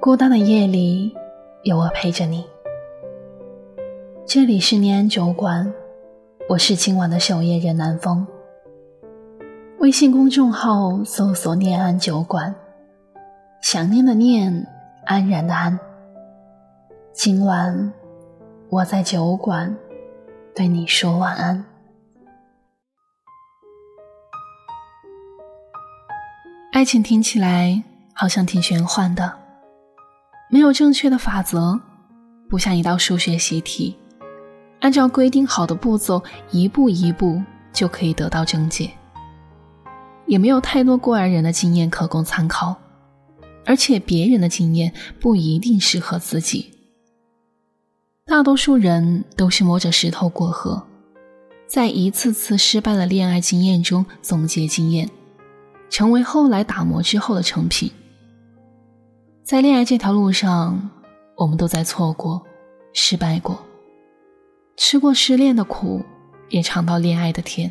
孤单的夜里，有我陪着你。这里是念安酒馆，我是今晚的守夜人南风。微信公众号搜索“念安酒馆”，想念的念，安然的安。今晚我在酒馆对你说晚安。爱情听起来好像挺玄幻的，没有正确的法则，不像一道数学习题，按照规定好的步骤一步一步就可以得到正解。也没有太多过来人的经验可供参考，而且别人的经验不一定适合自己。大多数人都是摸着石头过河，在一次次失败的恋爱经验中总结经验。成为后来打磨之后的成品。在恋爱这条路上，我们都在错过、失败过，吃过失恋的苦，也尝到恋爱的甜。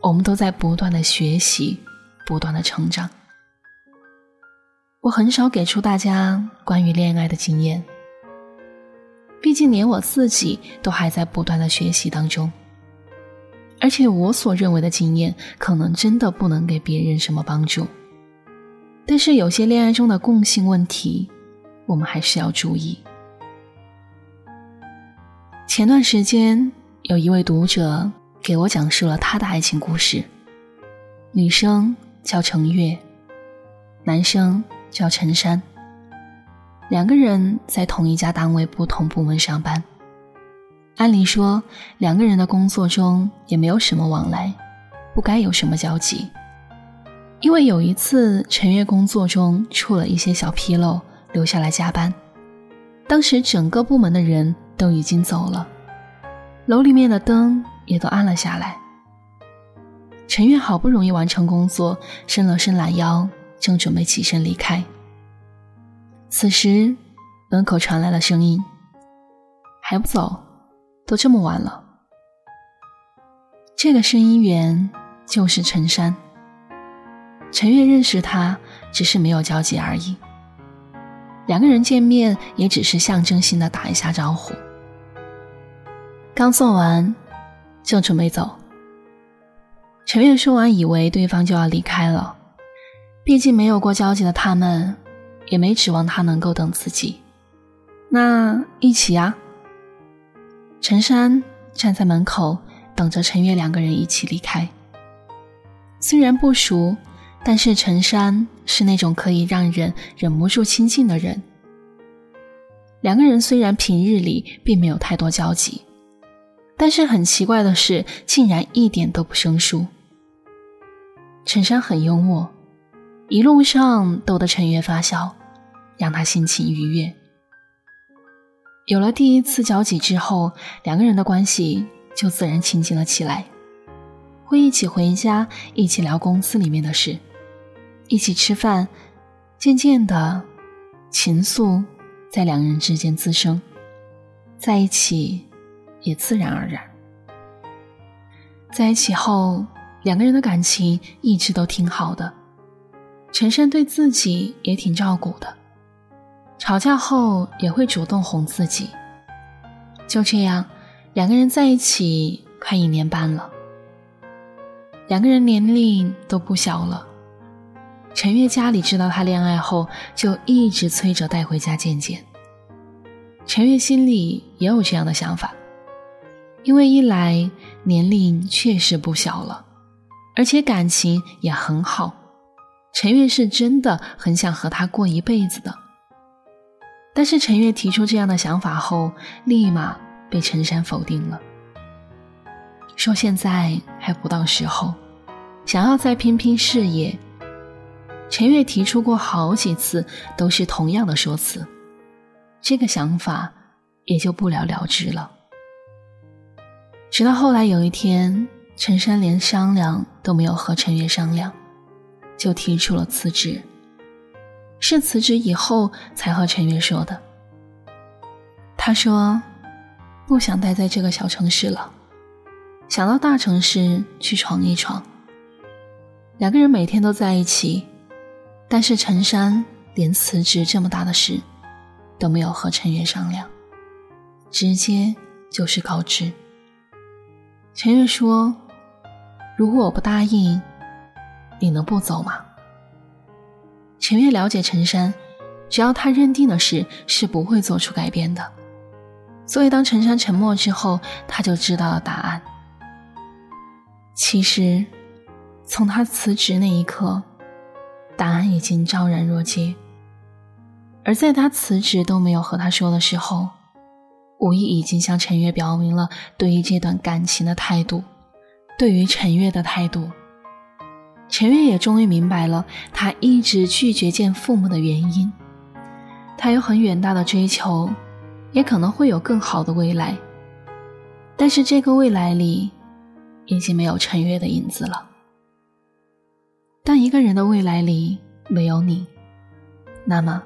我们都在不断的学习，不断的成长。我很少给出大家关于恋爱的经验，毕竟连我自己都还在不断的学习当中。而且我所认为的经验，可能真的不能给别人什么帮助。但是有些恋爱中的共性问题，我们还是要注意。前段时间，有一位读者给我讲述了他的爱情故事。女生叫程月，男生叫陈山。两个人在同一家单位不同部门上班。按理说，两个人的工作中也没有什么往来，不该有什么交集。因为有一次陈月工作中出了一些小纰漏，留下来加班。当时整个部门的人都已经走了，楼里面的灯也都暗了下来。陈月好不容易完成工作，伸了伸懒腰，正准备起身离开。此时，门口传来了声音：“还不走？”都这么晚了，这个声音源就是陈山。陈月认识他，只是没有交集而已。两个人见面也只是象征性的打一下招呼。刚做完，就准备走。陈月说完，以为对方就要离开了，毕竟没有过交集的他们，也没指望他能够等自己。那一起呀。陈山站在门口等着陈月两个人一起离开。虽然不熟，但是陈山是那种可以让人忍不住亲近的人。两个人虽然平日里并没有太多交集，但是很奇怪的是，竟然一点都不生疏。陈山很幽默，一路上逗得陈月发笑，让他心情愉悦。有了第一次交集之后，两个人的关系就自然亲近了起来，会一起回家，一起聊公司里面的事，一起吃饭。渐渐的，情愫在两人之间滋生，在一起也自然而然。在一起后，两个人的感情一直都挺好的，陈山对自己也挺照顾的。吵架后也会主动哄自己，就这样，两个人在一起快一年半了。两个人年龄都不小了。陈月家里知道他恋爱后，就一直催着带回家见见。陈月心里也有这样的想法，因为一来年龄确实不小了，而且感情也很好，陈月是真的很想和他过一辈子的。但是陈月提出这样的想法后，立马被陈山否定了，说现在还不到时候，想要再拼拼事业。陈月提出过好几次，都是同样的说辞，这个想法也就不了了之了。直到后来有一天，陈山连商量都没有和陈月商量，就提出了辞职。是辞职以后才和陈月说的。他说，不想待在这个小城市了，想到大城市去闯一闯。两个人每天都在一起，但是陈山连辞职这么大的事都没有和陈月商量，直接就是告知。陈月说：“如果我不答应，你能不走吗？”陈月了解陈山，只要他认定的事是不会做出改变的，所以当陈山沉默之后，他就知道了答案。其实，从他辞职那一刻，答案已经昭然若揭。而在他辞职都没有和他说的时候，无意已经向陈月表明了对于这段感情的态度，对于陈月的态度。陈月也终于明白了他一直拒绝见父母的原因。他有很远大的追求，也可能会有更好的未来，但是这个未来里。已经没有陈月的影子了。当一个人的未来里没有你，那么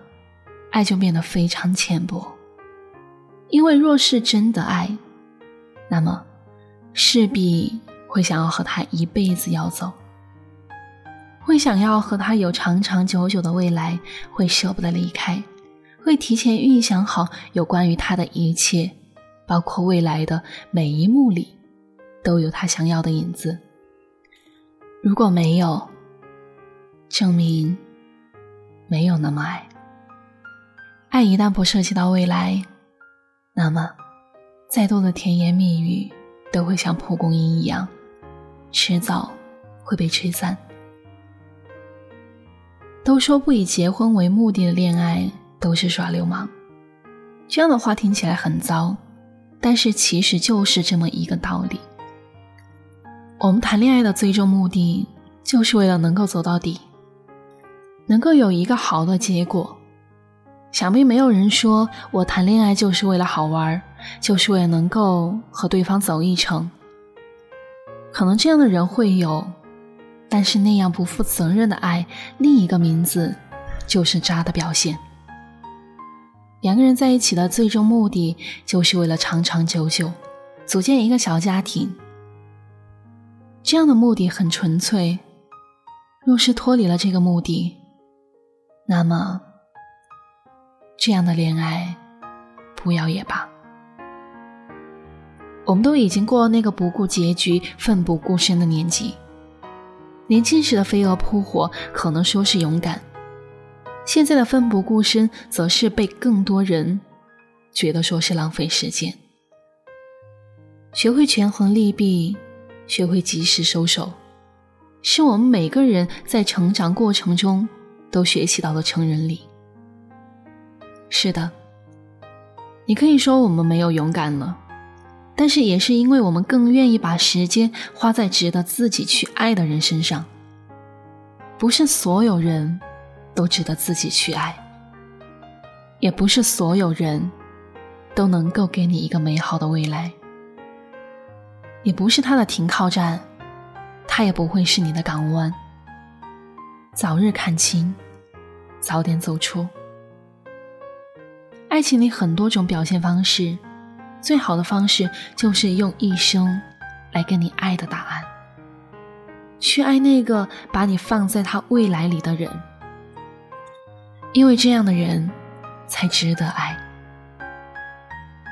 爱就变得非常浅薄。因为若是真的爱，那么势必会想要和他一辈子要走，会想要和他有长长久久的未来，会舍不得离开，会提前预想好有关于他的一切，包括未来的每一幕里。都有他想要的影子。如果没有，证明没有那么爱。爱一旦不涉及到未来，那么再多的甜言蜜语都会像蒲公英一样，迟早会被吹散。都说不以结婚为目的的恋爱都是耍流氓，这样的话听起来很糟，但是其实就是这么一个道理。我们谈恋爱的最终目的，就是为了能够走到底，能够有一个好的结果。想必没有人说我谈恋爱就是为了好玩，就是为了能够和对方走一程。可能这样的人会有，但是那样不负责任的爱，另一个名字就是渣的表现。两个人在一起的最终目的，就是为了长长久久，组建一个小家庭。这样的目的很纯粹，若是脱离了这个目的，那么这样的恋爱不要也罢。我们都已经过了那个不顾结局、奋不顾身的年纪，年轻时的飞蛾扑火可能说是勇敢，现在的奋不顾身则是被更多人觉得说是浪费时间。学会权衡利弊。学会及时收手，是我们每个人在成长过程中都学习到了成人礼。是的，你可以说我们没有勇敢了，但是也是因为我们更愿意把时间花在值得自己去爱的人身上。不是所有人都值得自己去爱，也不是所有人都能够给你一个美好的未来。也不是他的停靠站，他也不会是你的港湾。早日看清，早点走出。爱情里很多种表现方式，最好的方式就是用一生来跟你爱的答案，去爱那个把你放在他未来里的人，因为这样的人才值得爱。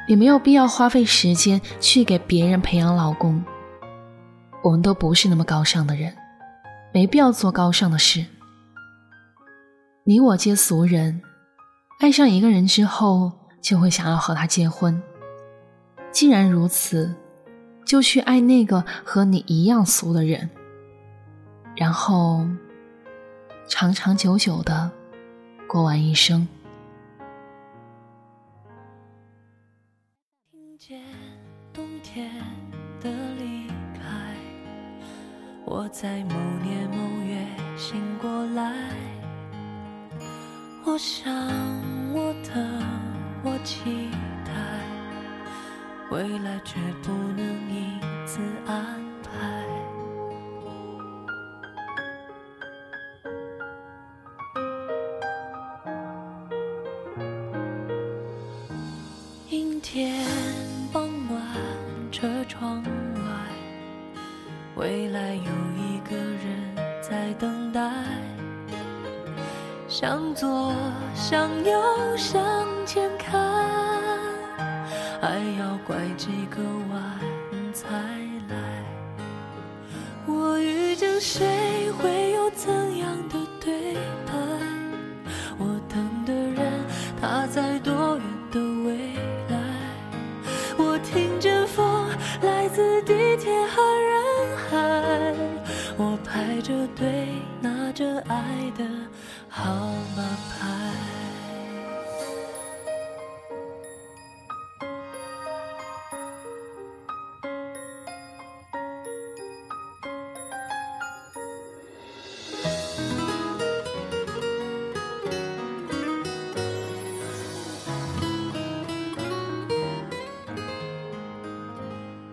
也没有必要花费时间去给别人培养老公。我们都不是那么高尚的人，没必要做高尚的事。你我皆俗人，爱上一个人之后就会想要和他结婚。既然如此，就去爱那个和你一样俗的人，然后长长久久的过完一生见冬天的离开。我在某年某月醒过来，我想我的，我期待，未来却不能一次安排。阴天傍晚，车窗外。未来有一个人在等待，向左，向右，向前看，还要拐几个弯才来。我遇见谁，会有怎样的爱的号码牌。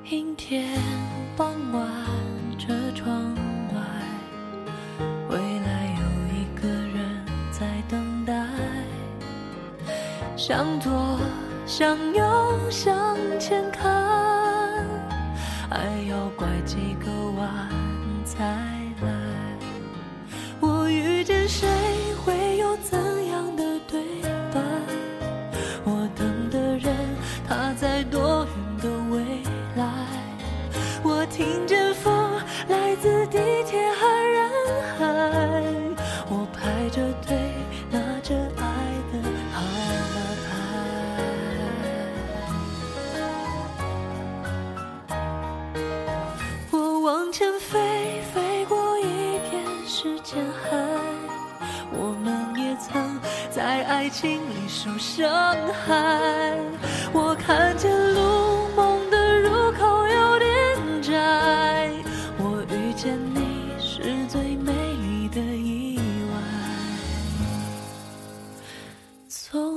阴天傍晚，车窗向左，向右，向前看，还要拐几个弯往前飞，飞过一片时间海，我们也曾在爱情里受伤害。我看见路梦的入口有点窄，我遇见你是最美丽的意外。从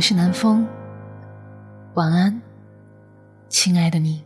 我是南风，晚安，亲爱的你。